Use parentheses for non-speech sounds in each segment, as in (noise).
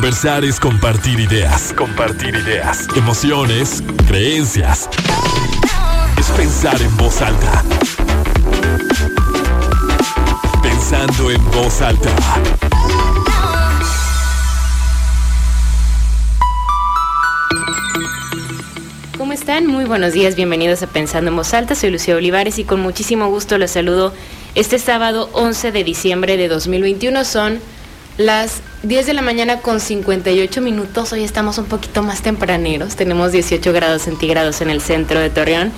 Conversar es compartir ideas, compartir ideas, emociones, creencias. Es pensar en voz alta. Pensando en voz alta. ¿Cómo están? Muy buenos días, bienvenidos a Pensando en Voz Alta. Soy Lucía Olivares y con muchísimo gusto los saludo este sábado 11 de diciembre de 2021. Son las 10 de la mañana con 58 minutos. Hoy estamos un poquito más tempraneros. Tenemos 18 grados centígrados en el centro de Torreón.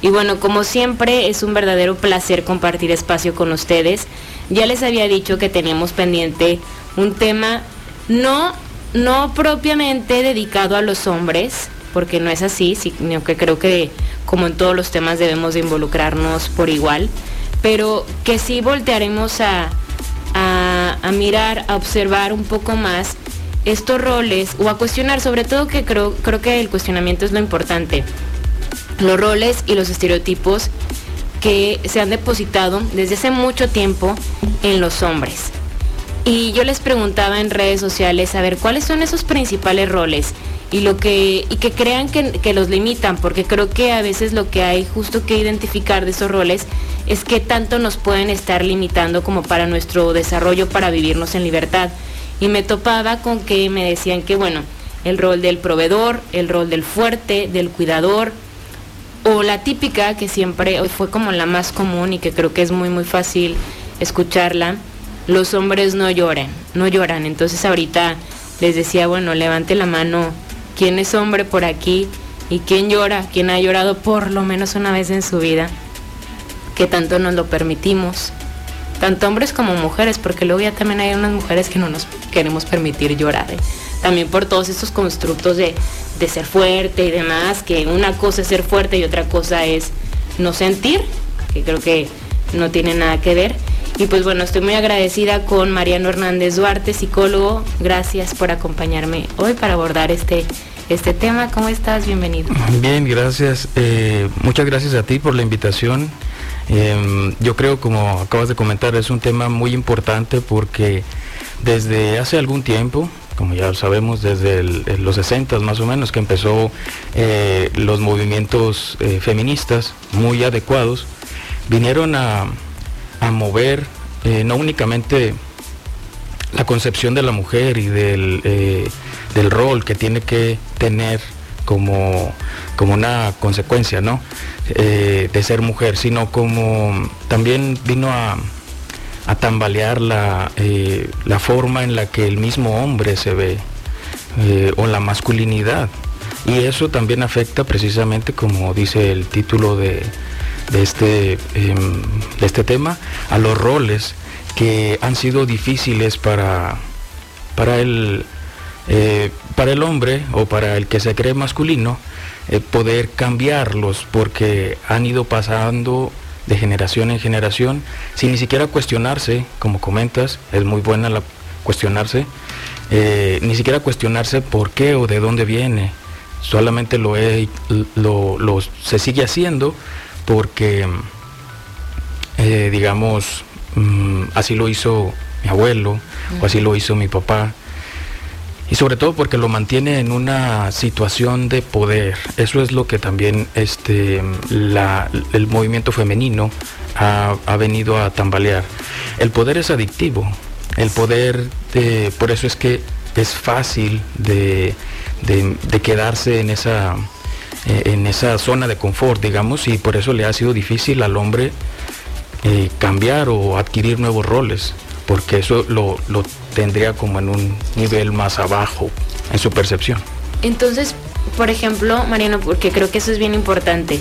Y bueno, como siempre, es un verdadero placer compartir espacio con ustedes. Ya les había dicho que teníamos pendiente un tema no, no propiamente dedicado a los hombres, porque no es así, sino que creo que como en todos los temas debemos de involucrarnos por igual, pero que sí voltearemos a, a, mirar, a observar un poco más estos roles o a cuestionar, sobre todo que creo, creo que el cuestionamiento es lo importante, los roles y los estereotipos que se han depositado desde hace mucho tiempo en los hombres. Y yo les preguntaba en redes sociales a ver cuáles son esos principales roles y lo que y que crean que, los limitan porque creo que a veces lo que hay justo que identificar de esos roles es que tanto nos pueden estar limitando como para nuestro desarrollo para vivirnos en libertad. Y me topaba con que me decían que bueno el rol del proveedor el rol del fuerte del cuidador o la típica que siempre fue como la más común y que creo que es muy muy fácil escucharla los hombres no lloran no lloran entonces ahorita les decía bueno levante la mano quién es hombre por aquí y quién llora, quién ha llorado por lo menos una vez en su vida, que tanto nos lo permitimos, tanto hombres como mujeres, porque luego ya también hay unas mujeres que no nos queremos permitir llorar, ¿eh? también por todos estos constructos de, de ser fuerte y demás, que una cosa es ser fuerte y otra cosa es no sentir, que creo que no tiene nada que ver. Y pues bueno, estoy muy agradecida con Mariano Hernández Duarte, psicólogo. Gracias por acompañarme hoy para abordar este, este tema. ¿Cómo estás? Bienvenido. Bien, gracias. Eh, muchas gracias a ti por la invitación. Em, yo creo, como acabas de comentar, es un tema muy importante porque desde hace algún tiempo, como ya sabemos, desde los 60 más o menos, que empezó eh, los movimientos eh, feministas muy adecuados, vinieron a a mover eh, no únicamente la concepción de la mujer y del, eh, del rol que tiene que tener como, como una consecuencia ¿no? Eh, de ser mujer, sino como también vino a, a tambalear la, la, forma en la que el mismo hombre se ve o la masculinidad. Y eso también afecta precisamente, como dice el título de, de este, em, de este tema, a los roles que han sido difíciles para, para, el, eh, para el hombre o para el que se cree masculino, eh, poder cambiarlos porque han ido pasando de generación en generación sin ni siquiera cuestionarse, como comentas, es muy buena la cuestionarse, eh, ni siquiera cuestionarse por qué o de dónde viene, solamente lo, lo, lo se sigue haciendo porque, eh, digamos, mm, así lo hizo mi abuelo o así lo hizo mi papá. Y sobre todo porque lo mantiene en una situación de poder. Eso es lo que también este, el movimiento femenino ha, venido a tambalear. El poder es adictivo. El poder, de, por eso es que es fácil de quedarse en esa eh, en esa zona de confort, digamos, y por eso le ha sido difícil al hombre eh, cambiar o adquirir nuevos roles, porque eso lo, tendría como en un nivel más abajo en su percepción. Entonces, por ejemplo, Mariano, porque creo que eso es bien importante,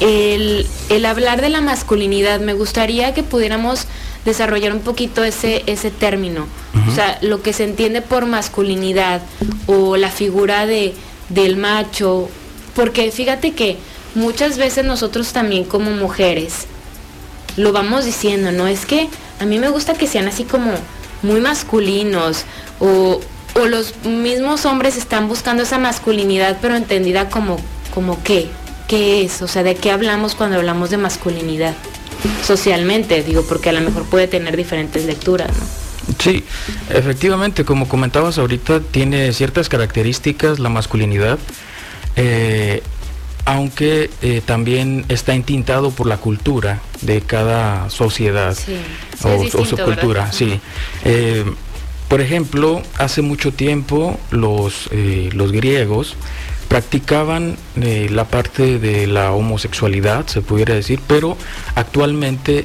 el, hablar de la masculinidad, me gustaría que pudiéramos desarrollar un poquito ese, ese término. O sea, lo que se entiende por masculinidad o la figura de, del macho porque fíjate que muchas veces nosotros también como mujeres lo vamos diciendo, ¿no? Es que a mí me gusta que sean así como muy masculinos o, los mismos hombres están buscando esa masculinidad pero entendida como, como qué, qué es, o sea, de qué hablamos cuando hablamos de masculinidad socialmente, digo, porque a lo mejor puede tener diferentes lecturas, ¿no? Sí, efectivamente, como comentabas ahorita, tiene ciertas características la masculinidad, eh, aunque eh, también está entintado por la cultura de cada sociedad o, su cultura. Sí. Eh, por ejemplo, hace mucho tiempo los, los griegos practicaban la parte de la homosexualidad, se pudiera decir, pero actualmente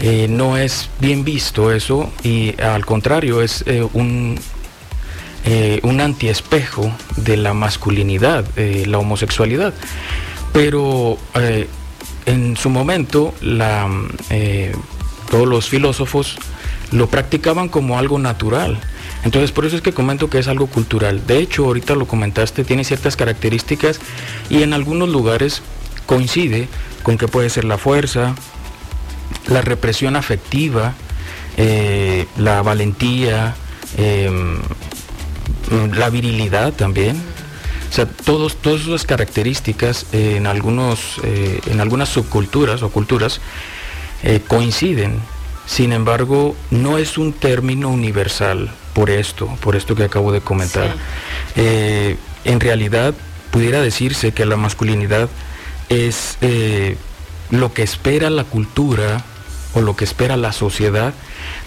eh, no es bien visto eso y al contrario es eh, un, eh, un antiespejo de la masculinidad, la homosexualidad. Pero en su momento la, todos los filósofos lo practicaban como algo natural. Entonces por eso es que comento que es algo cultural. De hecho, ahorita lo comentaste, tiene ciertas características y en algunos lugares coincide con que puede ser la fuerza, la represión afectiva, eh, la valentía, em, la virilidad también. O sea, todos, todas esas características en, algunos, eh, en algunas subculturas o culturas eh, coinciden. Sin embargo, no es un término universal por esto, por esto que acabo de comentar. en realidad, pudiera decirse que la masculinidad es lo que espera la cultura o lo que espera la sociedad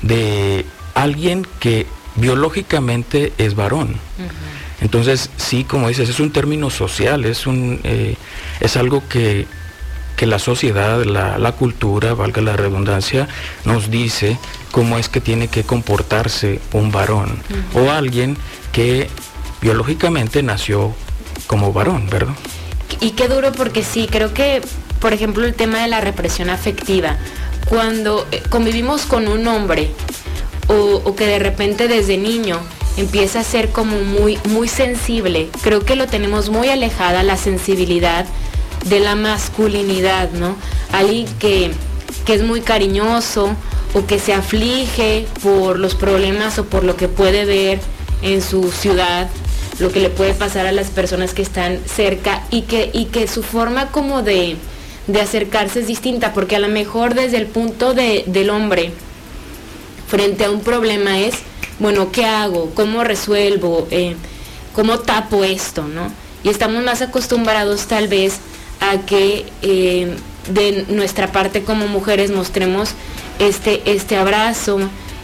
de alguien que biológicamente es varón. Entonces, sí, como dices, es un término social, es, un, eh, es algo que, la sociedad, la, cultura, valga la redundancia, nos dice cómo es que tiene que comportarse un varón o alguien que biológicamente nació como varón, ¿verdad? Y qué duro porque sí, creo que, por ejemplo, el tema de la represión afectiva cuando eh, convivimos con un hombre o, que de repente desde niño empieza a ser como muy, muy sensible, creo que lo tenemos muy alejada la sensibilidad de la masculinidad, ¿no? Alguien que, que es muy cariñoso o que se aflige por los problemas o por lo que puede ver en su ciudad, lo que le puede pasar a las personas que están cerca y que, y que su forma como de, de acercarse es distinta, porque a lo mejor desde el punto de, del hombre, frente a un problema es, bueno, ¿qué hago? ¿Cómo resuelvo? Eh, ¿Cómo tapo esto? ¿no? Y estamos más acostumbrados tal vez a que eh, de nuestra parte como mujeres mostremos este, este abrazo,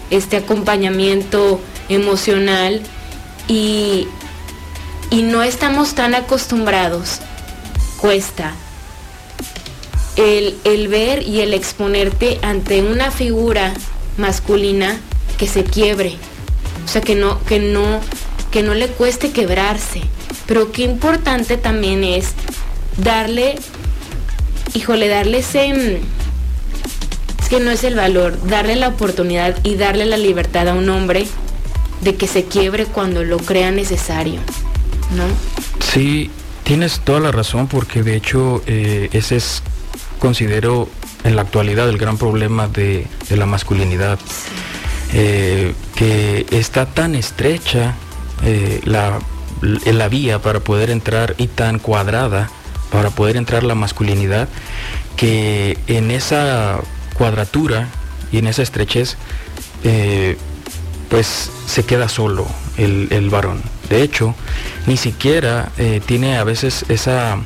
este acompañamiento emocional y, y no estamos tan acostumbrados, cuesta el, ver y el exponerte ante una figura masculina que se quiebre. O sea, que no, que no, que no le cueste quebrarse. Pero qué importante también es darle, híjole, darle ese, mm, es que no es el valor, darle la oportunidad y darle la libertad a un hombre de que se quiebre cuando lo crea necesario, ¿no? Sí, tienes toda la razón porque de hecho eh, ese es considero en la actualidad el gran problema de, la masculinidad, eh, que está tan estrecha eh, la, la vía para poder entrar y tan cuadrada para poder entrar la masculinidad, que en esa cuadratura y en esa estrechez, eh, pues se queda solo el, el, varón. De hecho, ni siquiera tiene a veces esa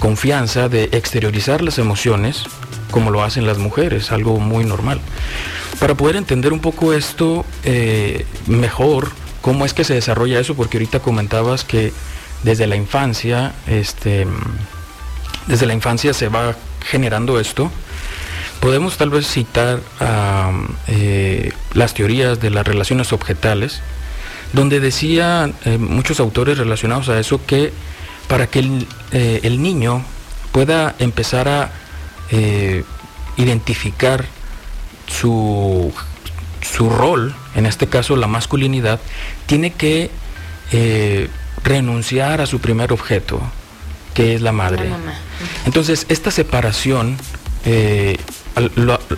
confianza de exteriorizar las emociones como lo hacen las mujeres, algo muy normal. Para poder entender un poco esto eh, mejor, cómo es que se desarrolla eso, porque ahorita comentabas que desde la infancia, este, desde la infancia se va generando esto. Podemos tal vez citar eh, las teorías de las relaciones objetales, donde decían eh, muchos autores relacionados a eso que para que eh, el, niño pueda empezar a eh, identificar su, su, rol, en este caso la masculinidad, tiene que eh, renunciar a su primer objeto, que es la madre. Entonces, esta separación,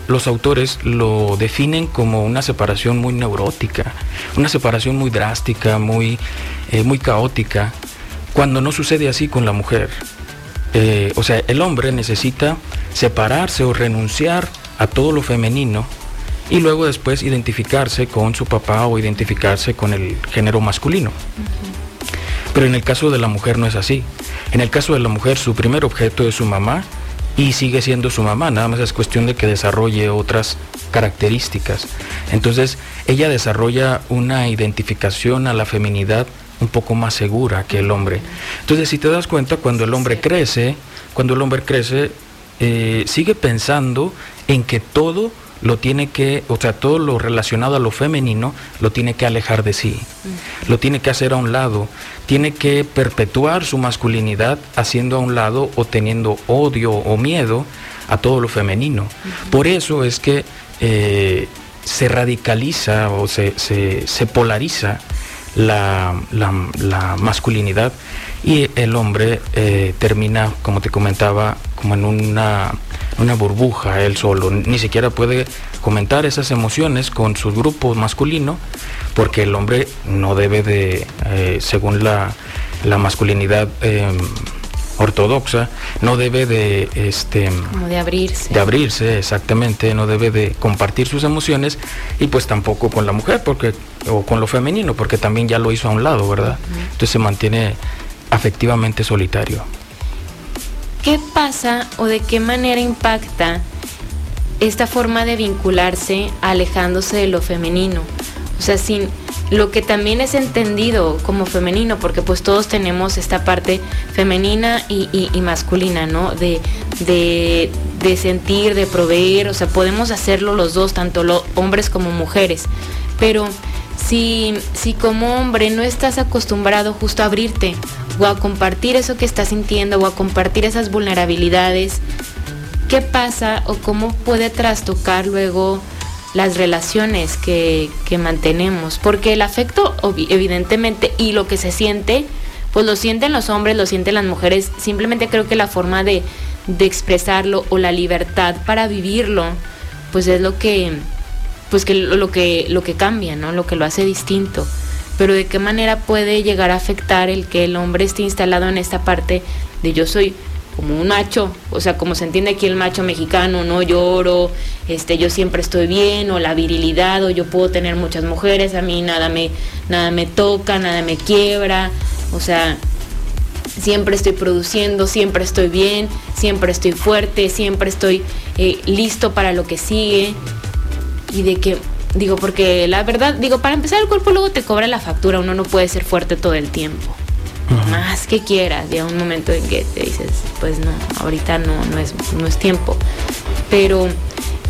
los autores lo definen como una separación muy neurótica, una separación muy drástica, muy, muy caótica, cuando no sucede así con la mujer. Eh, o sea, el hombre necesita separarse o renunciar a todo lo femenino y luego después identificarse con su papá o identificarse con el género masculino. Pero en el caso de la mujer no es así. En el caso de la mujer su primer objeto es su mamá y sigue siendo su mamá, nada más es cuestión de que desarrolle otras características. Entonces ella desarrolla una identificación a la feminidad un poco más segura que el hombre. Entonces si te das cuenta, cuando el hombre crece, cuando el hombre crece, eh, sigue pensando en que todo lo tiene que, o sea, todo lo relacionado a lo femenino lo tiene que alejar de sí, lo tiene que hacer a un lado, tiene que perpetuar su masculinidad haciendo a un lado o teniendo odio o miedo a todo lo femenino. Por eso es que eh, se radicaliza o se, se, polariza la, la, masculinidad y el hombre eh, termina, como te comentaba, como en una una burbuja él solo, ni siquiera puede comentar esas emociones con su grupo masculino, porque el hombre no debe de, eh, según la, masculinidad em, ortodoxa, no debe de, este, de abrirse. De abrirse, exactamente, no debe de compartir sus emociones y pues tampoco con la mujer, porque, o con lo femenino, porque también ya lo hizo a un lado, ¿verdad? Entonces se mantiene afectivamente solitario. ¿Qué pasa o de qué manera impacta esta forma de vincularse alejándose de lo femenino? O sea, sin lo que también es entendido como femenino, porque pues todos tenemos esta parte femenina y, masculina, ¿no? De, de, sentir, de proveer, o sea, podemos hacerlo los dos, tanto los hombres como mujeres. Pero si, si como hombre no estás acostumbrado justo a abrirte o a compartir eso que estás sintiendo o a compartir esas vulnerabilidades, ¿qué pasa o cómo puede trastocar luego las relaciones que, mantenemos? Porque el afecto, evidentemente, y lo que se siente, pues lo sienten los hombres, lo sienten las mujeres. Simplemente creo que la forma de, de expresarlo o la libertad para vivirlo, pues es lo que, pues que lo que, lo que cambia, ¿no? Lo que lo hace distinto pero de qué manera puede llegar a afectar el que el hombre esté instalado en esta parte de yo soy como un macho, o sea, como se entiende aquí el macho mexicano, no lloro, este, yo siempre estoy bien, o la virilidad, o yo puedo tener muchas mujeres, a mí nada me, nada me toca, nada me quiebra, o sea, siempre estoy produciendo, siempre estoy bien, siempre estoy fuerte, siempre estoy eh, listo para lo que sigue, y de que Digo, porque la verdad, digo, para empezar el cuerpo luego te cobra la factura, uno no puede ser fuerte todo el tiempo. Más que quieras, llega un momento en que te dices, pues no, ahorita no, no es, no es tiempo. Pero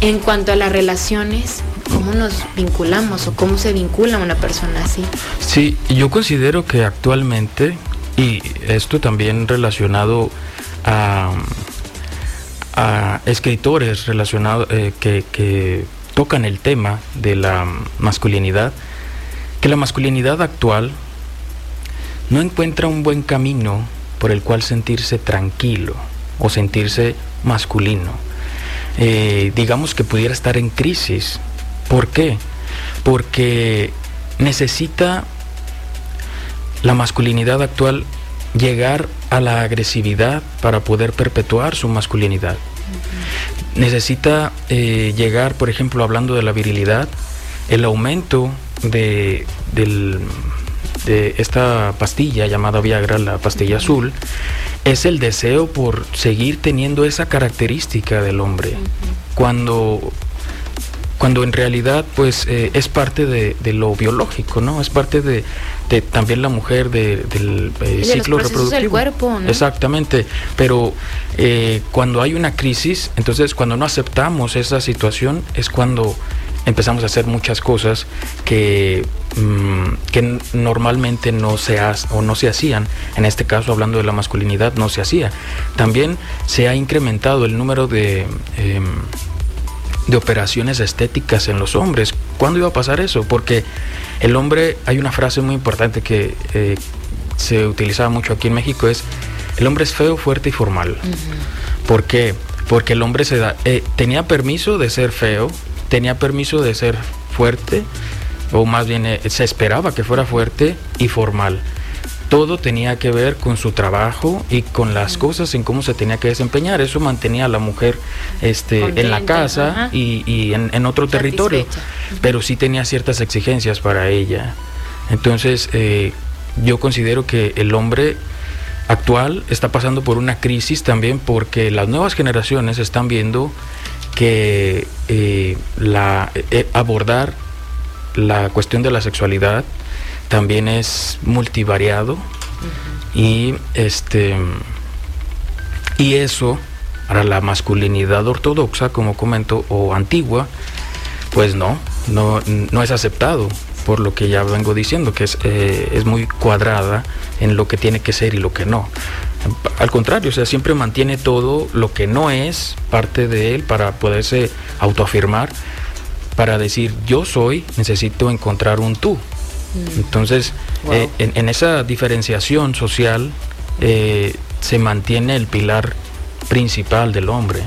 en cuanto a las relaciones, ¿cómo nos vinculamos o cómo se vincula una persona así? Sí, yo considero que actualmente, y esto también relacionado a, a escritores relacionados eh, que, que tocan el tema de la masculinidad, que la masculinidad actual no encuentra un buen camino por el cual sentirse tranquilo o sentirse masculino. Eh, digamos que pudiera estar en crisis. ¿Por qué? Porque necesita la masculinidad actual llegar a la agresividad para poder perpetuar su masculinidad necesita eh, llegar, por ejemplo, hablando de la virilidad, el aumento de, de esta pastilla llamada Viagra, la pastilla azul, es el deseo por seguir teniendo esa característica del hombre. Cuando cuando en realidad pues eh, es parte de, lo biológico, ¿no? Es parte de, también la mujer del eh, ciclo reproductivo. Del cuerpo, ¿no? Exactamente, pero eh, cuando hay una crisis, entonces cuando no aceptamos esa situación es cuando empezamos a hacer muchas cosas que, mm, que normalmente no se, o no se hacían. En este caso, hablando de la masculinidad, no se hacía. También se ha incrementado el número de em, de operaciones estéticas en los hombres. ¿Cuándo iba a pasar eso? Porque el hombre, hay una frase muy importante que eh, se utilizaba mucho aquí en México, es el hombre es feo, fuerte y formal. ¿Por qué? Porque el hombre se da, eh, tenía permiso de ser feo, tenía permiso de ser fuerte, o más bien eh, se esperaba que fuera fuerte y formal. todo tenía que ver con su trabajo y con las cosas en cómo se tenía que desempeñar. Eso mantenía a la mujer este, en la casa y, en, otro territorio, pero sí tenía ciertas exigencias para ella. Entonces, eh, yo considero que el hombre actual está pasando por una crisis también porque las nuevas generaciones están viendo que eh, la, eh, abordar la cuestión de la sexualidad también es multivariado y este y eso para la masculinidad ortodoxa como comento o antigua pues no no, no es aceptado por lo que ya vengo diciendo, que es, eh, es muy cuadrada en lo que tiene que ser y lo que no. Al contrario, o sea, siempre mantiene todo lo que no es parte de él para poderse autoafirmar, para decir yo soy, necesito encontrar un tú. Mm. Entonces, eh, en, esa diferenciación social eh, se mantiene el pilar principal del hombre.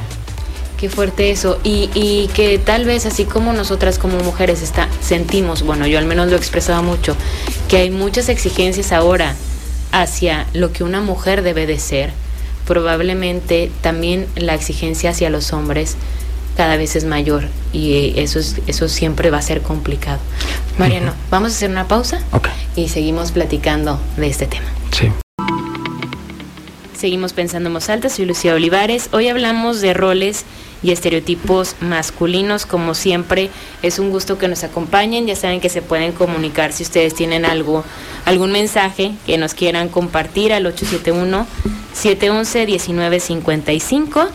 Qué fuerte eso. Y, y, que tal vez así como nosotras como mujeres está, sentimos, bueno, yo al menos lo he expresado mucho, que hay muchas exigencias ahora hacia lo que una mujer debe de ser. Probablemente también la exigencia hacia los hombres cada vez es mayor y eso, es, eso siempre va a ser complicado. Mariano, vamos a hacer una pausa y seguimos platicando de este tema. Sí. Seguimos pensando en voz alta, soy Lucía Olivares. Hoy hablamos de roles y estereotipos masculinos. Como siempre, es un gusto que nos acompañen. Ya saben que se pueden comunicar si ustedes tienen algo, algún mensaje que nos quieran compartir al 871-711-1955.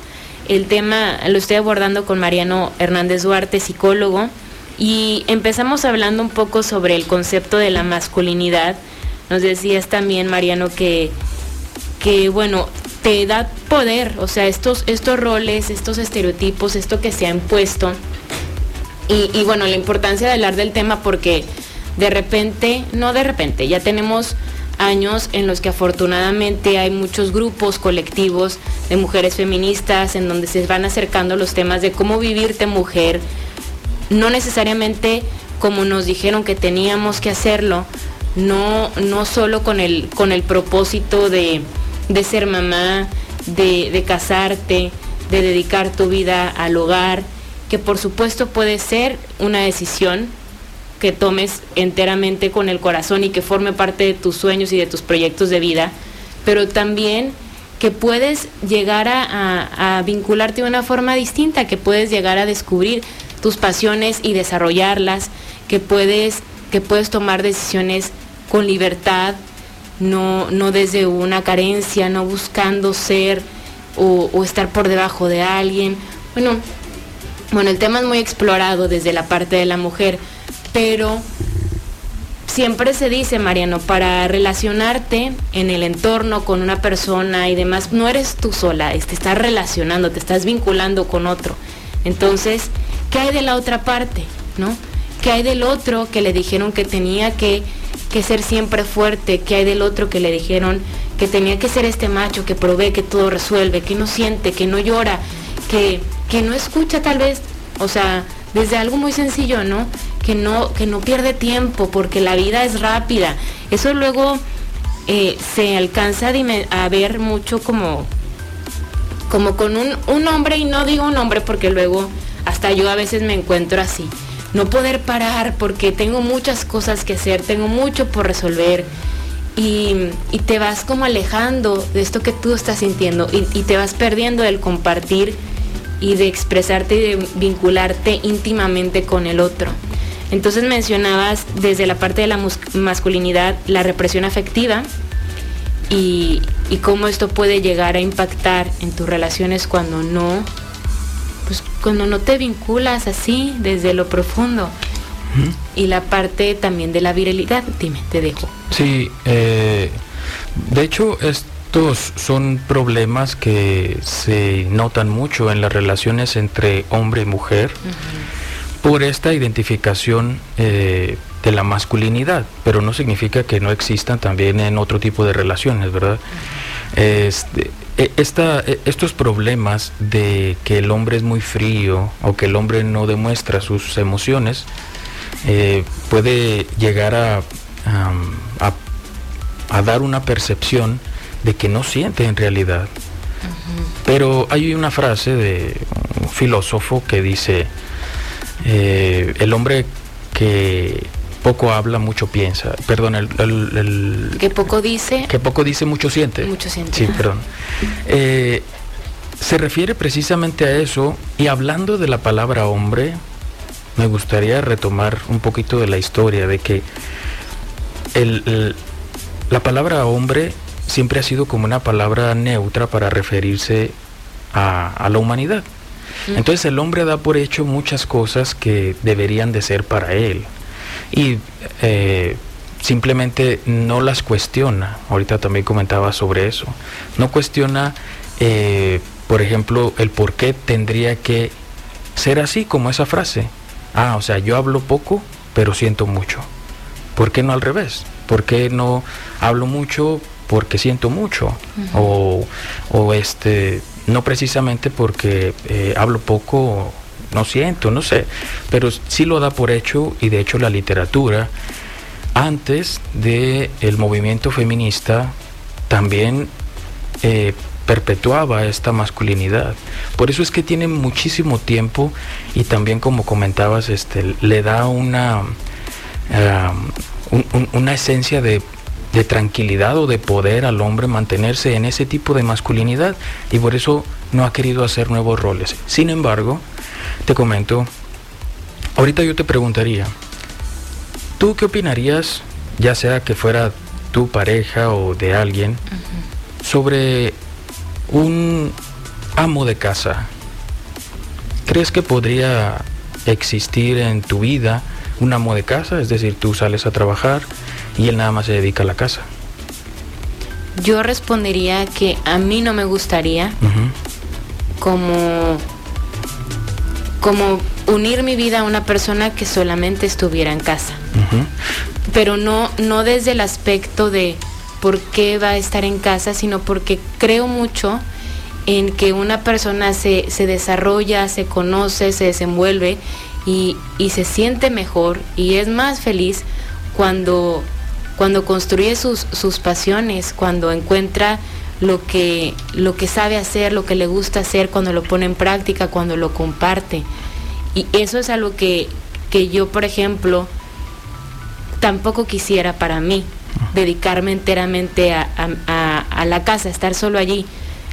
El tema lo estoy abordando con Mariano Hernández Duarte, psicólogo, y empezamos hablando un poco sobre el concepto de la masculinidad. Nos decías también, Mariano, que, que bueno, te da poder, o sea, estos, estos roles, estos estereotipos, esto que se ha impuesto. Y, bueno, la importancia de hablar del tema porque de repente, no de repente, ya tenemos años en los que afortunadamente hay muchos grupos colectivos de mujeres feministas en donde se van acercando los temas de cómo vivirte mujer, no necesariamente como nos dijeron que teníamos que hacerlo, no, no solo con el, con el propósito de, de ser mamá, de, casarte, de dedicar tu vida al hogar, que por supuesto puede ser una decisión que tomes enteramente con el corazón y que forme parte de tus sueños y de tus proyectos de vida, pero también que puedes llegar a, a, vincularte de una forma distinta, que puedes llegar a descubrir tus pasiones y desarrollarlas, que puedes, que puedes tomar decisiones con libertad, no, no desde una carencia, no buscando ser o, estar por debajo de alguien. Bueno, bueno, el tema es muy explorado desde la parte de la mujer, pero siempre se dice, Mariano, para relacionarte en el entorno con una persona y demás, no eres tú sola, te estás relacionando, te estás vinculando con otro. Entonces, ¿qué hay de la otra parte? ¿No? ¿Qué hay del otro que le dijeron que tenía que que ser siempre fuerte, que hay del otro que le dijeron que tenía que ser este macho que provee, que todo resuelve, que no siente, que no llora, que, que no escucha tal vez, o sea, desde algo muy sencillo, ¿no? Que no, que no pierde tiempo porque la vida es rápida. Eso luego eh, se alcanza a, ver mucho como, como con un, un hombre, y no digo un hombre porque luego hasta yo a veces me encuentro así no poder parar porque tengo muchas cosas que hacer, tengo mucho por resolver. Y, te vas como alejando de esto que tú estás sintiendo y, te vas perdiendo el compartir y de expresarte y de vincularte íntimamente con el otro. Entonces mencionabas desde la parte de la masculinidad la represión afectiva y, y cómo esto puede llegar a impactar en tus relaciones cuando no pues cuando no te vinculas así desde lo profundo. Y la parte también de la virilidad, dime, te dejo. Sí, eh, de hecho estos son problemas que se notan mucho en las relaciones entre hombre y mujer por esta identificación eh, de la masculinidad, pero no significa que no existan también en otro tipo de relaciones, ¿verdad? Este, e, e, estos problemas de que el hombre es muy frío o que el hombre no demuestra sus emociones eh, puede llegar a, a dar una percepción de que no siente en realidad. Pero hay una frase de un filósofo que dice, eh, el hombre que poco habla, mucho piensa. Perdón, el, que poco dice. Que poco dice, mucho siente. Mucho siente. Sí, perdón. Eh, se refiere precisamente a eso y hablando de la palabra hombre, me gustaría retomar un poquito de la historia de que la palabra hombre siempre ha sido como una palabra neutra para referirse a, la humanidad. Entonces el hombre da por hecho muchas cosas que deberían de ser para él y eh, simplemente no las cuestiona. Ahorita también comentaba sobre eso. No cuestiona, eh, por ejemplo, el por qué tendría que ser así como esa frase. Ah, o sea, yo hablo poco, pero siento mucho. ¿Por qué no al revés? ¿Por qué no hablo mucho porque siento mucho? o, o, este, no precisamente porque eh, hablo poco, no siento, no sé. Pero sí lo da por hecho y de hecho la literatura, antes del el movimiento feminista, también eh, perpetuaba esta masculinidad. Por eso es que tiene muchísimo tiempo y también como comentabas, este, le da una, una esencia de, de, tranquilidad o de poder al hombre mantenerse en ese tipo de masculinidad y por eso no ha querido hacer nuevos roles. Sin embargo, te comento, ahorita yo te preguntaría, ¿tú qué opinarías, ya sea que fuera tu pareja o de alguien, sobre un amo de casa, ¿crees que podría existir en tu vida un amo de casa? Es decir, tú sales a trabajar y él nada más se dedica a la casa. Yo respondería que a mí no me gustaría como, como unir mi vida a una persona que solamente estuviera en casa. Pero no, no desde el aspecto de por qué va a estar en casa, sino porque creo mucho en que una persona se, desarrolla, se conoce, se desenvuelve y, se siente mejor y es más feliz cuando, cuando construye sus, sus pasiones, cuando encuentra lo que, lo que sabe hacer, lo que le gusta hacer, cuando lo pone en práctica, cuando lo comparte. Y eso es algo que, que yo, por ejemplo, tampoco quisiera para mí dedicarme enteramente a, la casa, estar solo allí.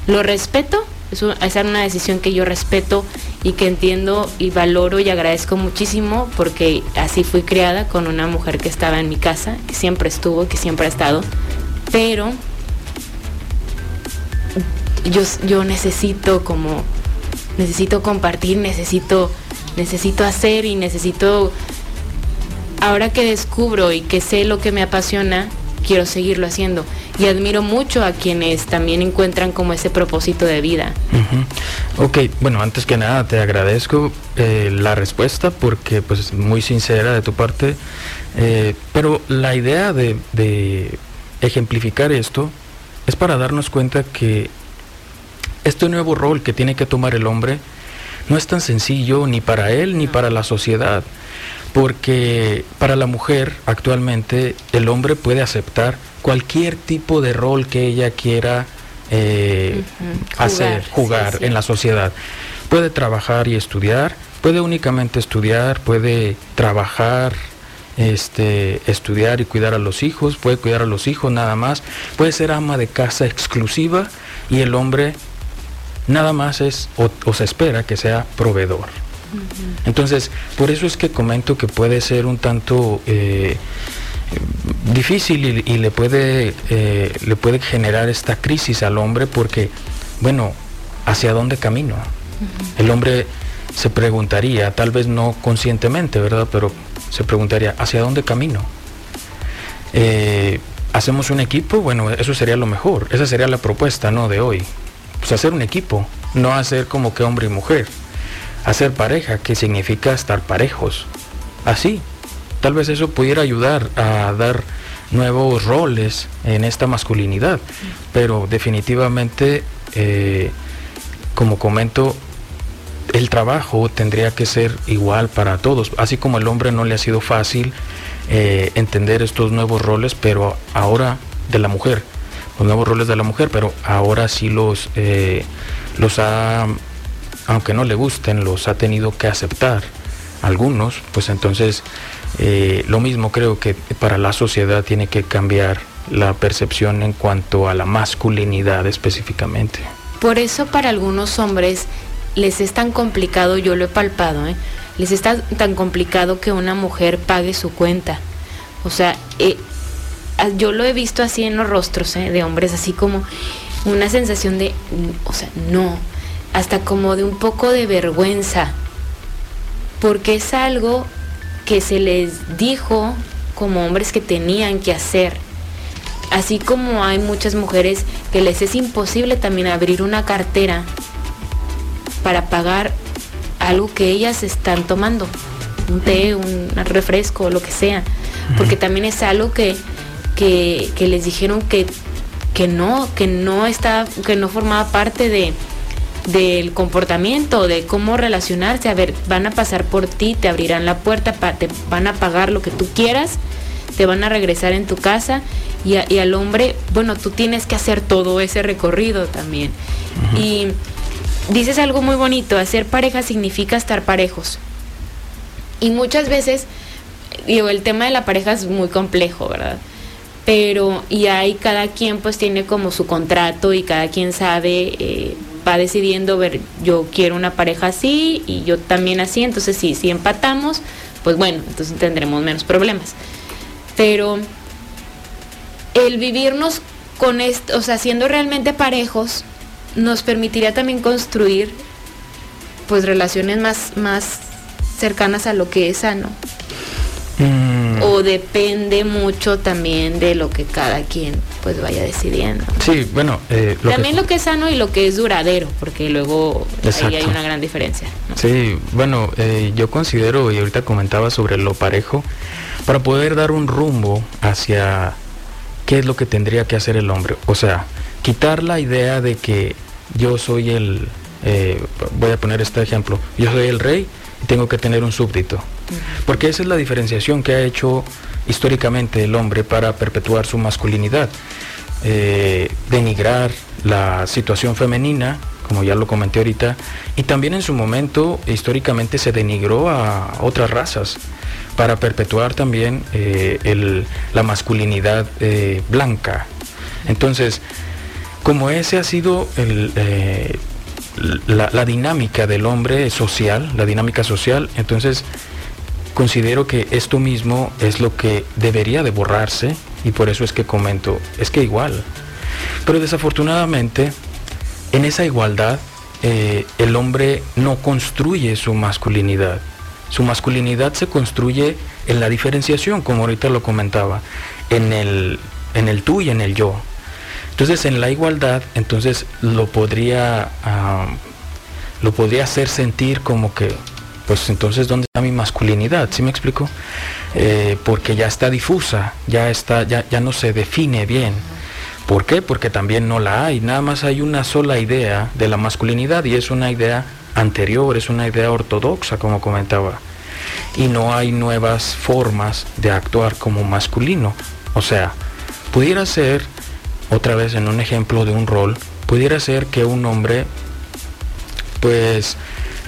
Lo respeto, es, una decisión que yo respeto y que entiendo y valoro y agradezco muchísimo porque así fui criada con una mujer que estaba en mi casa, que siempre estuvo, que siempre ha estado, pero yo, yo necesito como, necesito compartir, necesito, necesito hacer y necesito ahora que descubro y que sé lo que me apasiona, quiero seguirlo haciendo. Y admiro mucho a quienes también encuentran como ese propósito de vida. Ok, bueno, antes que nada te agradezco eh, la respuesta porque pues es muy sincera de tu parte, eh, pero la idea de, de ejemplificar esto es para darnos cuenta que este nuevo rol que tiene que tomar el hombre no es tan sencillo ni para él ni para la sociedad porque para la mujer actualmente el hombre puede aceptar cualquier tipo de rol que ella quiera eh, hacer, jugar. En la sociedad. Puede trabajar y estudiar, puede únicamente estudiar, puede trabajar, este, estudiar y cuidar a los hijos, puede cuidar a los hijos nada más, puede ser ama de casa exclusiva y el hombre nada más es o se espera que sea proveedor. Entonces, por eso es que comento que puede ser un tanto eh, difícil y, le, puede, eh, le puede generar esta crisis al hombre porque, bueno, ¿hacia dónde camino? El hombre se preguntaría, tal vez no conscientemente, ¿verdad? Pero se preguntaría, ¿hacia dónde camino? Eh, ¿Hacemos un equipo? Bueno, eso sería lo mejor. Esa sería la propuesta, ¿no? De hoy. Pues hacer un equipo, no hacer como que hombre y mujer. Hacer pareja, que significa estar parejos. Así, tal vez eso pudiera ayudar a dar nuevos roles en esta masculinidad, pero definitivamente, eh, como comento, el trabajo tendría que ser igual para todos, así como el hombre no le ha sido fácil eh, entender estos nuevos roles, pero ahora de la mujer, los nuevos roles de la mujer, pero ahora sí los, eh, los ha, aunque no le gusten, los ha tenido que aceptar algunos, pues entonces eh, lo mismo creo que para la sociedad tiene que cambiar la percepción en cuanto a la masculinidad específicamente. Por eso para algunos hombres les es tan complicado, yo lo he palpado, ¿eh? les está tan complicado que una mujer pague su cuenta. O sea, yo lo he visto así en los rostros ¿eh? de hombres, así como una sensación de, o sea, no, hasta como de un poco de vergüenza, porque es algo que se les dijo como hombres que tenían que hacer. Así como hay muchas mujeres que les es imposible también abrir una cartera para pagar algo que ellas están tomando, un té, un refresco, lo que sea, porque también es algo que, que, les dijeron que, que no, que no está, que no formaba parte de del comportamiento, de cómo relacionarse, a ver, van a pasar por ti, te abrirán la puerta, te van a pagar lo que tú quieras, te van a regresar en tu casa y, al hombre, bueno, tú tienes que hacer todo ese recorrido también. Y dices algo muy bonito, hacer pareja significa estar parejos. Y muchas veces, digo, el tema de la pareja es muy complejo, ¿verdad? Pero, y ahí cada quien pues tiene como su contrato y cada quien sabe, eh, va decidiendo ver, yo quiero una pareja así y yo también así, entonces sí, si empatamos, pues bueno, entonces tendremos menos problemas. Pero el vivirnos con esto, o sea, siendo realmente parejos, nos permitiría también construir pues relaciones más, más cercanas a lo que es sano. Mm. O depende mucho también de lo que cada quien pues vaya decidiendo. Sí, bueno. Eh, también lo que es sano y lo que es duradero, porque luego ahí hay una gran diferencia. Sí, bueno, eh, yo considero, y ahorita comentaba sobre lo parejo, para poder dar un rumbo hacia qué es lo que tendría que hacer el hombre. O sea, quitar la idea de que yo soy el, eh, voy a poner este ejemplo, yo soy el rey y tengo que tener un súbdito. Porque esa es la diferenciación que ha hecho históricamente el hombre para perpetuar su masculinidad. Eh, denigrar la situación femenina, como ya lo comenté ahorita, y también en su momento históricamente se denigró a otras razas para perpetuar también eh, la masculinidad blanca. Entonces, como ese ha sido eh, la, dinámica del hombre social, la dinámica social, entonces considero que esto mismo es lo que debería de borrarse y por eso es que comento, es que igual. Pero desafortunadamente, en esa igualdad, eh, el hombre no construye su masculinidad. Su masculinidad se construye en la diferenciación, como ahorita lo comentaba, en el, en el tú y en el yo. Entonces en la igualdad, entonces lo podría, lo podría hacer sentir como que, pues entonces ¿dónde está mi masculinidad? ¿Sí me explico? Eh, porque ya está difusa, ya está, ya, ya no se define bien. ¿Por qué? Porque también no la hay. Nada más hay una sola idea de la masculinidad y es una idea anterior, es una idea ortodoxa, como comentaba. Y no hay nuevas formas de actuar como masculino. O sea, pudiera ser otra vez en un ejemplo de un rol, pudiera ser que un hombre, pues,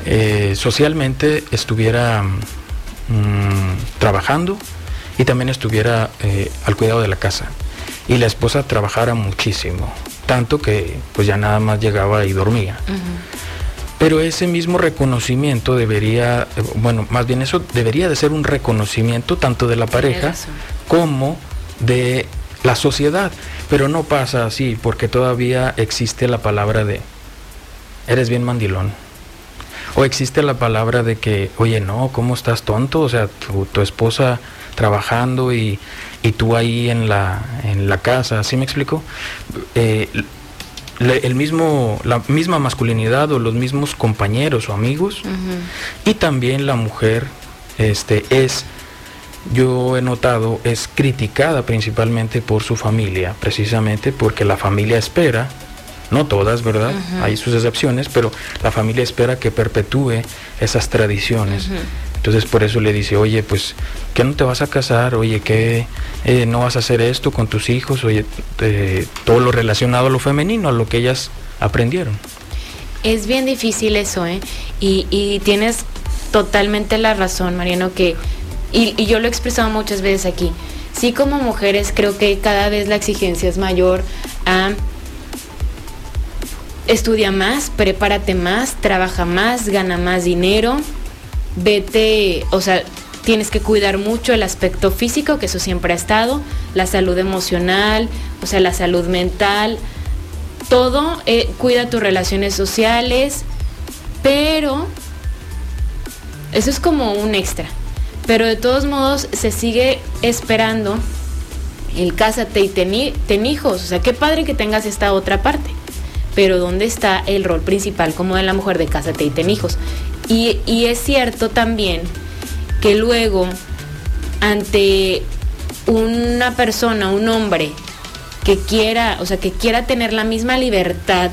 eh, socialmente estuviera mm, trabajando y también estuviera eh, al cuidado de la casa. Y la esposa trabajara muchísimo, tanto que pues ya nada más llegaba y dormía. Pero ese mismo reconocimiento debería, eh, bueno, más bien eso debería de ser un reconocimiento tanto de la pareja como de la sociedad. Pero no pasa así porque todavía existe la palabra de eres bien mandilón. O existe la palabra de que, oye, no, ¿cómo estás tonto? O sea, tu, esposa trabajando y, y, tú ahí en la, en la casa, ¿sí me explico? Eh, el mismo, la misma masculinidad o los mismos compañeros o amigos. Y también la mujer este, es yo he notado es criticada principalmente por su familia, precisamente porque la familia espera, no todas, ¿verdad? Hay sus excepciones, pero la familia espera que perpetúe esas tradiciones Entonces por eso le dice, oye, pues, ¿qué no te vas a casar? Oye, ¿qué eh, no vas a hacer esto con tus hijos? Oye, eh, todo lo relacionado a lo femenino, a lo que ellas aprendieron. Es bien difícil eso, ¿eh? Y, y tienes totalmente la razón, Mariano, que, y, y yo lo he expresado muchas veces aquí, sí como mujeres creo que cada vez la exigencia es mayor a estudia más, prepárate más, trabaja más, gana más dinero, vete, o sea, tienes que cuidar mucho el aspecto físico, que eso siempre ha estado, la salud emocional, o sea, la salud mental, todo, eh, cuida tus relaciones sociales, pero eso es como un extra. Pero de todos modos se sigue esperando el cásate y ten, ten hijos. O sea, qué padre que tengas esta otra parte pero ¿dónde está el rol principal como de la mujer de cásate y ten hijos? Y, y es cierto también que luego, ante una persona, un hombre, que quiera, o sea, que quiera tener la misma libertad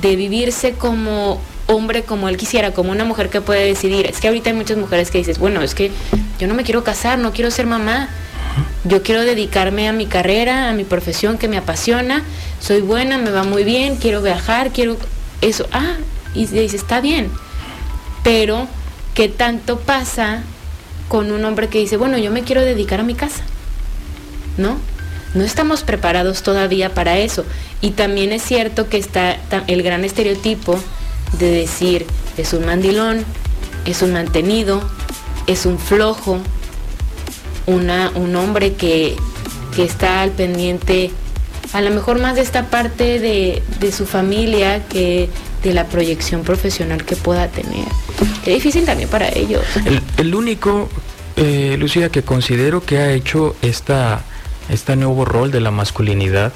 de vivirse como hombre como él quisiera, como una mujer que puede decidir. Es que ahorita hay muchas mujeres que dices, bueno, es que yo no me quiero casar, no quiero ser mamá. Yo quiero dedicarme a mi carrera, a mi profesión que me apasiona, soy buena, me va muy bien, quiero viajar, quiero eso. Ah, y dice, está bien. Pero, ¿qué tanto pasa con un hombre que dice, bueno, yo me quiero dedicar a mi casa? ¿No? No estamos preparados todavía para eso. Y también es cierto que está el gran estereotipo de decir, es un mandilón, es un mantenido, es un flojo, una, un hombre que, que está al pendiente a lo mejor más de esta parte de, de, su familia que de la proyección profesional que pueda tener. Qué difícil también para ellos. El, el único, eh, Lucía, que considero que ha hecho esta, este nuevo rol de la masculinidad,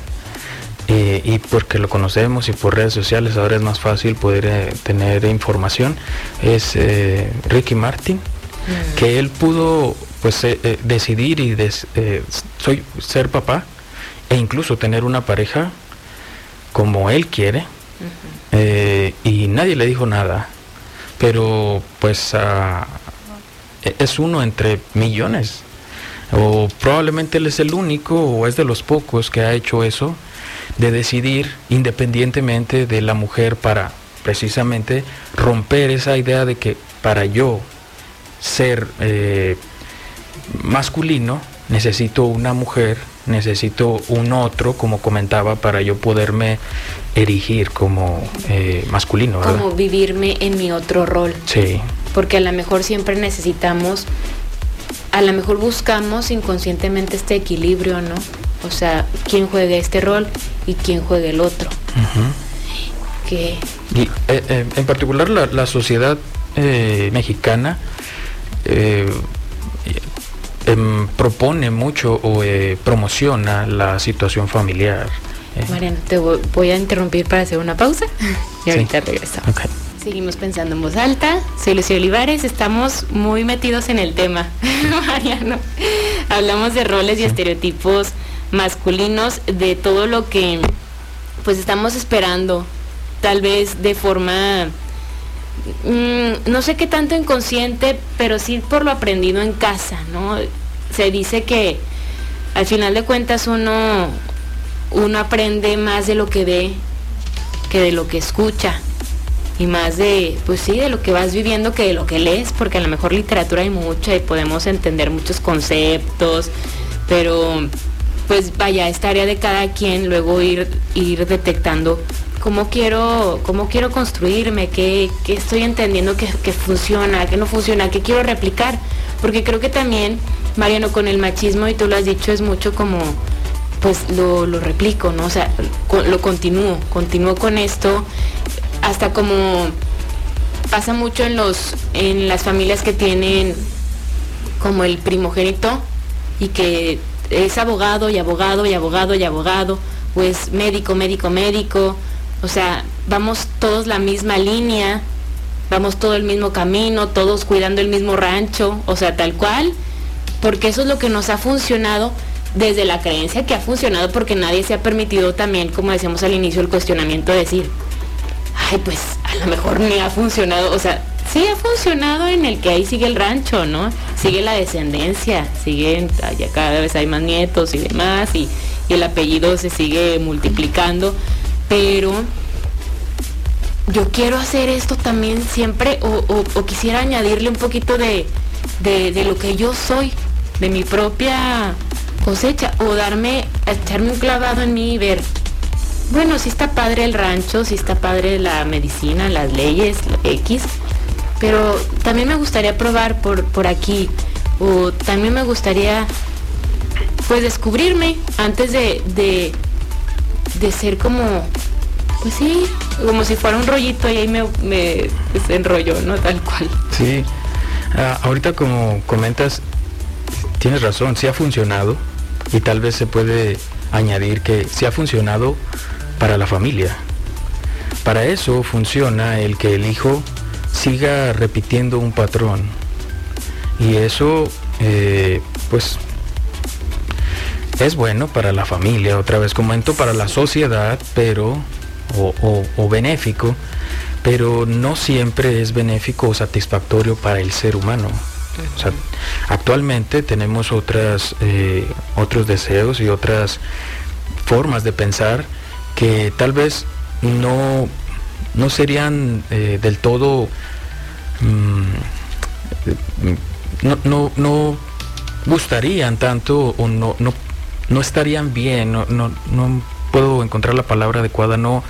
eh, y porque lo conocemos y por redes sociales ahora es más fácil poder eh, tener información, es Ricky Martin, mm. que él pudo pues decidir y des, soy ser papá e incluso tener una pareja como él quiere uh -huh. y nadie le dijo nada pero pues uh, es uno entre millones o probablemente él es el único o es de los pocos que ha hecho eso de decidir independientemente de la mujer para precisamente romper esa idea de que para yo ser eh, masculino, necesito una mujer, necesito un otro, como comentaba, para yo poderme erigir como eh, masculino. ¿verdad? Como vivirme en mi otro rol. Sí. Porque a lo mejor siempre necesitamos, a lo mejor buscamos inconscientemente este equilibrio, ¿no? O sea, quién juegue este rol y quién juegue el otro. Uh -huh. Que... Y, eh, eh, en particular la, la sociedad eh, mexicana eh, eh, propone mucho o eh, promociona la situación familiar. Eh. Mariano, te voy a interrumpir para hacer una pausa (laughs) y ahorita sí. regresamos. Okay. Seguimos pensando en voz alta. Soy Lucía Olivares. Estamos muy metidos en el tema, (laughs) Mariano. Hablamos de roles sí. y estereotipos masculinos, de todo lo que pues estamos esperando, tal vez de forma mmm, no sé qué tanto inconsciente, pero sí por lo aprendido en casa, ¿no? Se dice que al final de cuentas uno, uno aprende más de lo que ve que de lo que escucha y más de, pues sí, de lo que vas viviendo que de lo que lees, porque a lo mejor literatura hay mucha y podemos entender muchos conceptos, pero pues vaya, es tarea de cada quien luego ir, ir detectando cómo quiero, cómo quiero construirme, qué, qué estoy entendiendo que, que, funciona, qué no funciona, qué quiero replicar. Porque creo que también, Mariano, con el machismo, y tú lo has dicho, es mucho como, pues lo, lo replico, ¿no? O sea, lo continúo, continúo con esto, hasta como pasa mucho en los, en las familias que tienen como el primogénito y que es abogado y abogado y abogado y abogado, pues médico, médico, médico, o sea, vamos todos la misma línea, vamos todo el mismo camino, todos cuidando el mismo rancho, o sea, tal cual, porque eso es lo que nos ha funcionado desde la creencia que ha funcionado porque nadie se ha permitido también, como decíamos al inicio, el cuestionamiento de decir, ay, pues a lo mejor ni ha funcionado, o sea, sí ha funcionado en el que ahí sigue el rancho, ¿no? Sigue la descendencia, siguen, ya cada vez hay más nietos y demás, y, el apellido se sigue multiplicando, pero yo quiero hacer esto también siempre, o, quisiera añadirle un poquito de, de, lo que yo soy, de mi propia cosecha, o darme, echarme un clavado en mí y ver, bueno, sí está padre el rancho, sí está padre la medicina, las leyes, X, pero también me gustaría probar por, por aquí, o también me gustaría pues descubrirme antes de, de ser como, pues sí, como si fuera un rollito y ahí me, me ¿no? Tal cual. Sí, ah, ahorita como comentas, tienes razón, sí ha funcionado y tal vez se puede añadir que sí ha funcionado para la familia. Para eso funciona el que el hijo siga repitiendo un patrón. Y eso, eh, pues, es bueno para la familia, otra vez comento, para la sociedad, pero, o, benéfico, pero no siempre es benéfico o satisfactorio para el ser humano. actualmente tenemos otras, eh, otros deseos y otras formas de pensar que tal vez no, no serían eh, del todo, mm, no, no, no, gustarían tanto o no, no estarían bien, no, no, no puedo encontrar la palabra adecuada, no,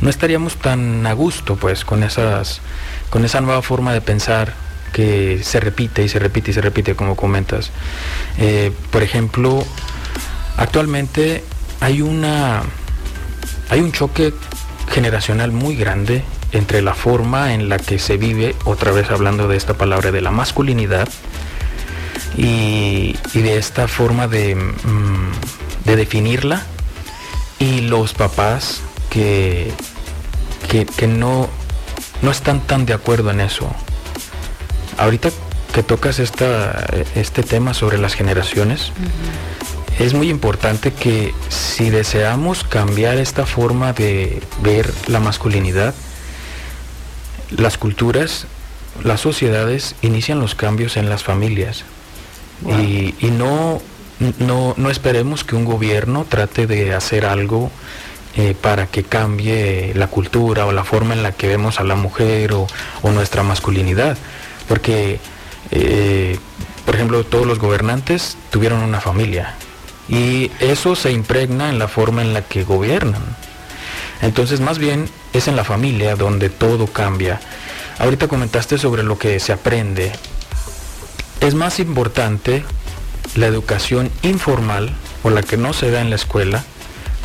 no estaríamos tan a gusto pues con esas, con esa nueva forma de pensar que se repite y se repite y se repite como comentas. Eh, por ejemplo, actualmente hay una hay un choque generacional muy grande entre la forma en la que se vive, otra vez hablando de esta palabra de la masculinidad, y, de esta forma de, mm, de, definirla, y los papás que, que, no, no están tan de acuerdo en eso. Ahorita que tocas esta, este tema sobre las generaciones, es muy importante que si deseamos cambiar esta forma de ver la masculinidad, las culturas, las sociedades inician los cambios en las familias. Y, no, no, esperemos que un gobierno trate de hacer algo eh, para que cambie la cultura o la forma en la que vemos a la mujer o, nuestra masculinidad. Porque, eh, por ejemplo, todos los gobernantes tuvieron una familia y eso se impregna en la forma en la que gobiernan. Entonces más bien es en la familia donde todo cambia. Ahorita comentaste sobre lo que se aprende. Es más importante la educación informal o la que no se da en la escuela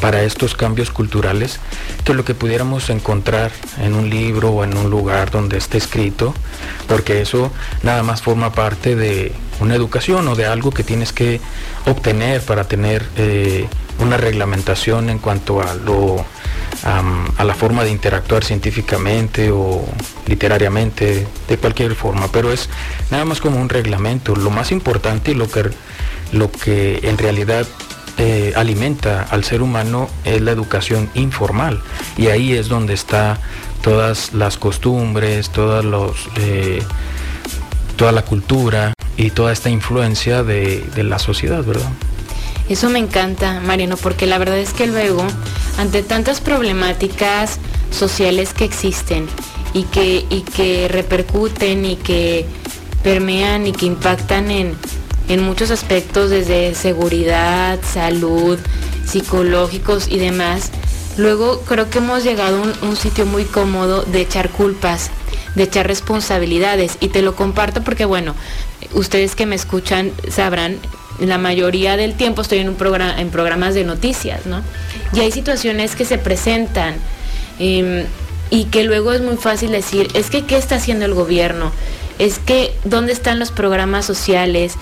para estos cambios culturales que lo que pudiéramos encontrar en un libro o en un lugar donde esté escrito, porque eso nada más forma parte de una educación o de algo que tienes que obtener para tener eh, una reglamentación en cuanto a lo a la forma de interactuar científicamente o literariamente de cualquier forma pero es nada más como un reglamento lo más importante y lo que lo que en realidad eh, alimenta al ser humano es la educación informal y ahí es donde está todas las costumbres todos los eh, toda la cultura y toda esta influencia de, la sociedad, ¿verdad? Eso me encanta, Mariano, porque la verdad es que luego, ante tantas problemáticas sociales que existen y que, y que repercuten y que permean y que impactan en, muchos aspectos, desde seguridad, salud, psicológicos y demás, luego creo que hemos llegado a un sitio muy cómodo de echar culpas de echar responsabilidades. Y te lo comparto porque, bueno, ustedes que me escuchan sabrán, la mayoría del tiempo estoy en, un programa, en programas de noticias, ¿no? Y hay situaciones que se presentan em, y que luego es muy fácil decir, es que, ¿qué está haciendo el gobierno? Es que, ¿dónde están los programas sociales?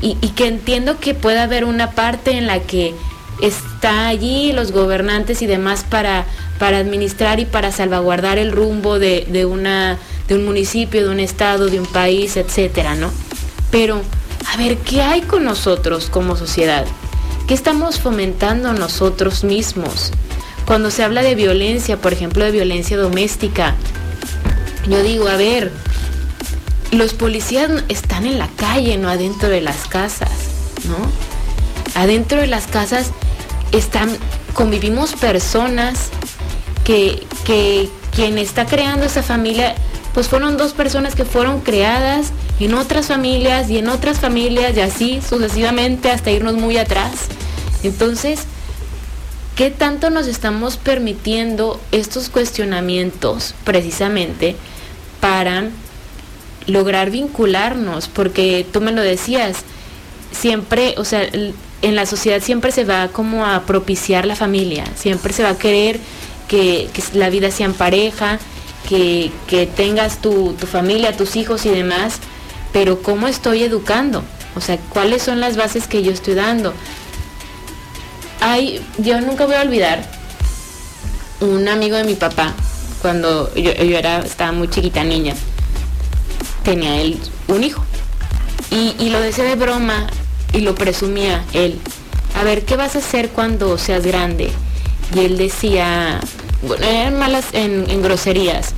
Y, que entiendo que puede haber una parte en la que está allí los gobernantes y demás para, para administrar y para salvaguardar el rumbo de, de una de un municipio, de un estado, de un país, etcétera, ¿no? Pero, a ver, ¿qué hay con nosotros como sociedad? ¿Qué estamos fomentando nosotros mismos? Cuando se habla de violencia, por ejemplo, de violencia doméstica, yo digo, a ver, los policías están en la calle, no adentro de las casas, ¿no? Adentro de las casas están, convivimos personas que, que quien está creando esa familia, pues fueron dos personas que fueron creadas en otras familias y en otras familias y así sucesivamente hasta irnos muy atrás. Entonces, ¿qué tanto nos estamos permitiendo estos cuestionamientos precisamente para lograr vincularnos? Porque tú me lo decías, siempre, o sea, en la sociedad siempre se va como a propiciar la familia, siempre se va a querer que, la vida sea en pareja, que, tengas tu, familia, tus hijos y demás, pero ¿cómo estoy educando? O sea, ¿cuáles son las bases que yo estoy dando? Hay, yo nunca voy a olvidar un amigo de mi papá, cuando yo, era, estaba muy chiquita niña, tenía él un hijo. Y, y lo decía de broma y lo presumía él. A ver, ¿qué vas a hacer cuando seas grande? Y él decía, bueno, eran malas en groserías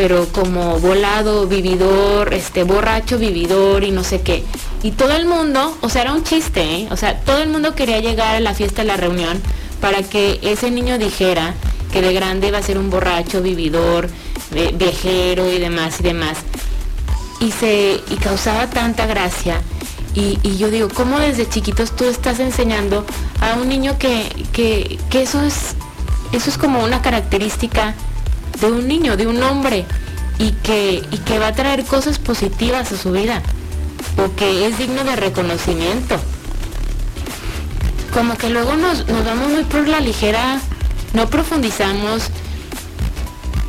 pero como volado, vividor, este, borracho, vividor y no sé qué. Y todo el mundo, o sea, era un chiste, ¿eh? o sea, todo el mundo quería llegar a la fiesta, a la reunión, para que ese niño dijera que de grande iba a ser un borracho, vividor, viajero y demás y demás. Y se, y causaba tanta gracia. Y, yo digo, ¿cómo desde chiquitos tú estás enseñando a un niño que, que, que eso es, eso es como una característica de un niño, de un hombre, y que, y que va a traer cosas positivas a su vida, o que es digno de reconocimiento. Como que luego nos, nos vamos muy por la ligera, no profundizamos.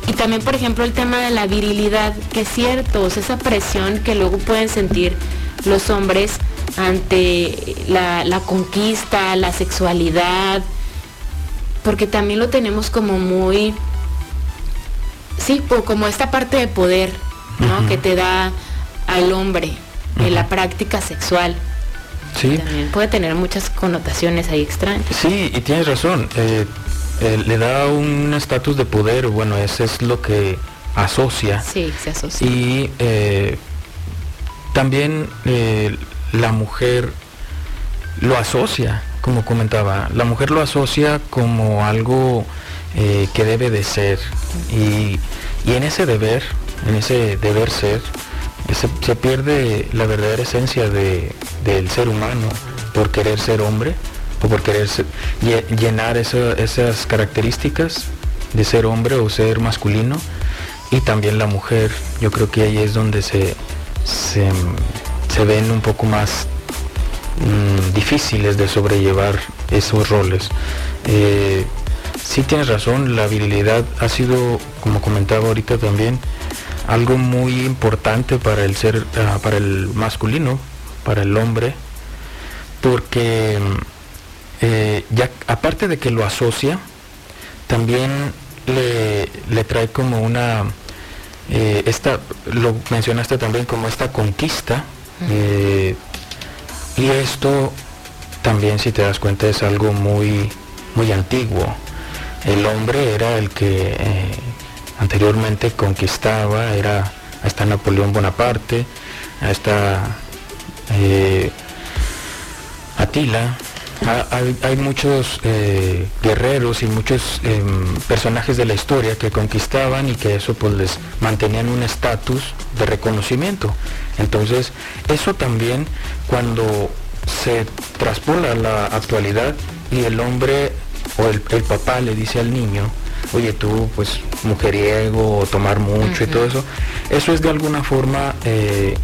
Y también, por ejemplo, el tema de la virilidad, que es cierto, esa presión que luego pueden sentir los hombres ante la, la conquista, la sexualidad, porque también lo tenemos como muy sí, como esta parte de poder, ¿no? Que te da al hombre en la práctica sexual. Sí. También puede tener muchas connotaciones ahí extrañas. Sí, y tienes razón. Eh, eh, le da un estatus de poder, bueno, eso es lo que asocia. Sí, se asocia. Y eh, también la mujer lo asocia, como comentaba, la mujer lo asocia como algo eh, que debe de ser. Y, en ese deber, en ese deber ser, se, pierde la verdadera esencia del ser humano por querer ser hombre o por querer llenar esas características de ser hombre o ser masculino y también la mujer. Yo creo que ahí es donde se, se, ven un poco más mm, difíciles de sobrellevar esos roles. Eh, sí tienes razón, la virilidad ha sido, como comentaba ahorita también, algo muy importante para el ser, ah, para el masculino, para el hombre, porque eh, ya aparte de que lo asocia, también le, trae como una, eh, esta, lo mencionaste también como esta conquista, eh, y esto también si te das cuenta es algo muy, muy antiguo el hombre era el que eh, anteriormente conquistaba, era hasta Napoleón Bonaparte, hasta eh, Atila. Hay, muchos eh, guerreros y muchos em, personajes de la historia que conquistaban y que eso pues les mantenían un estatus de reconocimiento. Entonces, eso también cuando se traspola la actualidad y el hombre o el, papá le dice al niño, oye tú pues mujeriego o tomar mucho y todo eso, eso es de alguna forma eh,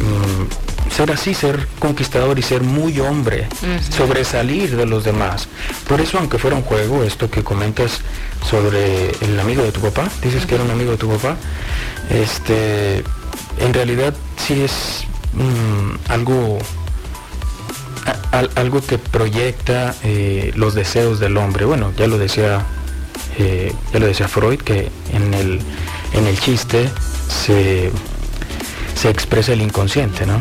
mm, ser así, ser conquistador y ser muy hombre, sobresalir de los demás. Por eso aunque fuera un juego, esto que comentas sobre el amigo de tu papá, dices que era un amigo de tu papá, este, en realidad sí es mm, algo algo que proyecta eh, los deseos del hombre. Bueno, ya lo decía, eh, ya lo decía Freud, que en el, en el chiste se, se expresa el inconsciente, ¿no?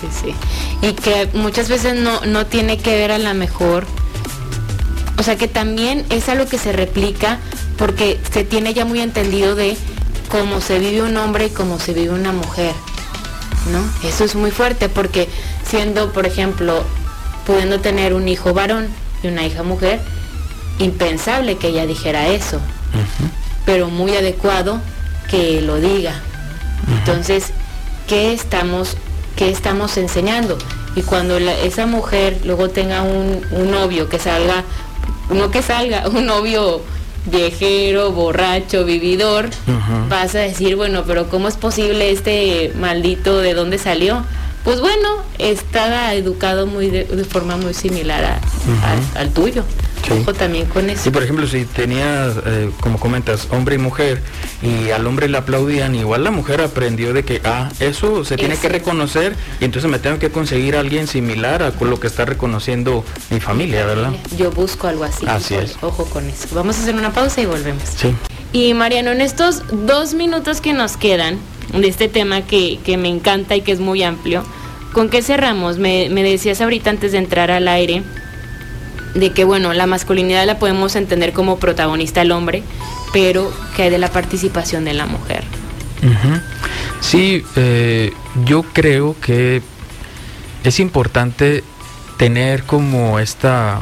Sí, sí, Y que muchas veces no, no tiene que ver a la mejor. O sea que también es algo que se replica porque se tiene ya muy entendido de cómo se vive un hombre y cómo se vive una mujer. ¿no? Eso es muy fuerte porque siendo, por ejemplo, pudiendo tener un hijo varón y una hija mujer, impensable que ella dijera eso, pero muy adecuado que lo diga. Entonces, ¿qué estamos, qué estamos enseñando? Y cuando esa mujer luego tenga un, un novio que salga, no que salga, (laughs) un novio viejero, borracho, vividor, vas a decir, bueno, pero ¿cómo es posible este maldito de dónde salió? Pues bueno, estaba educado muy de, forma muy similar al tuyo. Ojo también con eso. Sí, por ejemplo, si tenías, eh, como comentas, hombre y mujer, y al hombre le aplaudían, igual la mujer aprendió de que, ah, eso se tiene que reconocer, y entonces me tengo que conseguir a alguien similar a lo que está reconociendo mi familia, ¿verdad? Yo busco algo así. Así es. Ojo con eso. Vamos a hacer una pausa y volvemos. Sí. Y Mariano, en estos dos minutos que nos quedan de este tema que, que me encanta y que es muy amplio, ¿con qué cerramos? Me, me decías ahorita antes de entrar al aire de que, bueno, la masculinidad la podemos entender como protagonista el hombre, pero que hay de la participación de la mujer. Sí, eh, yo creo que es importante tener como esta,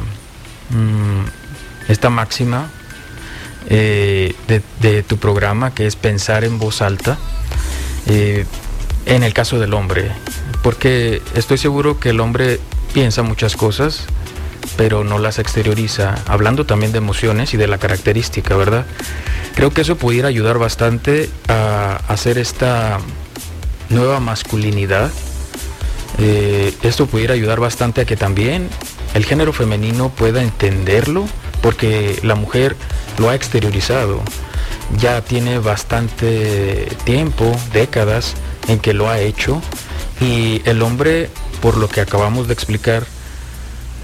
mm, esta máxima eh, de, tu programa, que es pensar en voz alta, eh, en el caso del hombre, porque estoy seguro que el hombre piensa muchas cosas, pero no las exterioriza, hablando también de emociones y de la característica, ¿verdad? Creo que eso pudiera ayudar bastante a hacer esta nueva masculinidad. Eh, esto pudiera ayudar bastante a que también el género femenino pueda entenderlo, porque la mujer lo ha exteriorizado. Ya tiene bastante tiempo, décadas, en que lo ha hecho. Y el hombre, por lo que acabamos de explicar,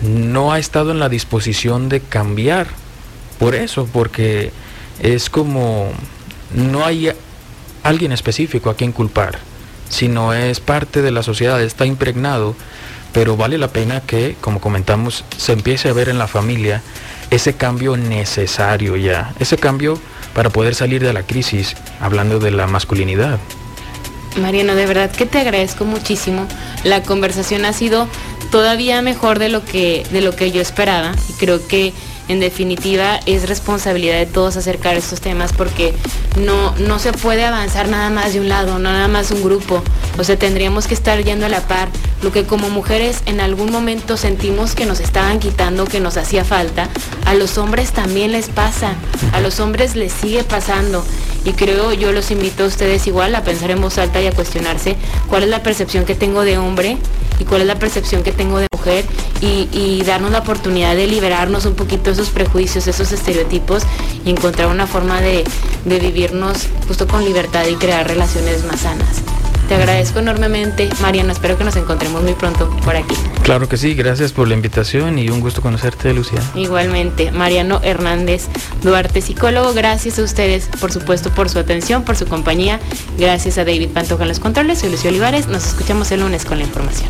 no ha estado en la disposición de cambiar. Por eso, porque es como no hay alguien específico a quien culpar, sino es parte de la sociedad, está impregnado, pero vale la pena que, como comentamos, se empiece a ver en la familia ese cambio necesario ya, ese cambio para poder salir de la crisis, hablando de la masculinidad. Mariano, de verdad que te agradezco muchísimo. La conversación ha sido todavía mejor de lo que, de lo que yo esperaba y creo que en definitiva es responsabilidad de todos acercar estos temas porque no, no se puede avanzar nada más de un lado, no nada más un grupo. O sea, tendríamos que estar yendo a la par. Lo que como mujeres en algún momento sentimos que nos estaban quitando, que nos hacía falta, a los hombres también les pasa, a los hombres les sigue pasando. Y creo, yo los invito a ustedes igual a pensar en voz alta y a cuestionarse cuál es la percepción que tengo de hombre y cuál es la percepción que tengo de mujer y, darnos la oportunidad de liberarnos un poquito de esos prejuicios, esos estereotipos y encontrar una forma de, de vivirnos justo con libertad y crear relaciones más sanas. Te agradezco enormemente, Mariano. Espero que nos encontremos muy pronto por aquí. Claro que sí, gracias por la invitación y un gusto conocerte, Lucía. Igualmente, Mariano Hernández Duarte, psicólogo. Gracias a ustedes, por supuesto, por su atención, por su compañía. Gracias a David Pantoja en los controles. Soy Lucía Olivares. Nos escuchamos el lunes con la información.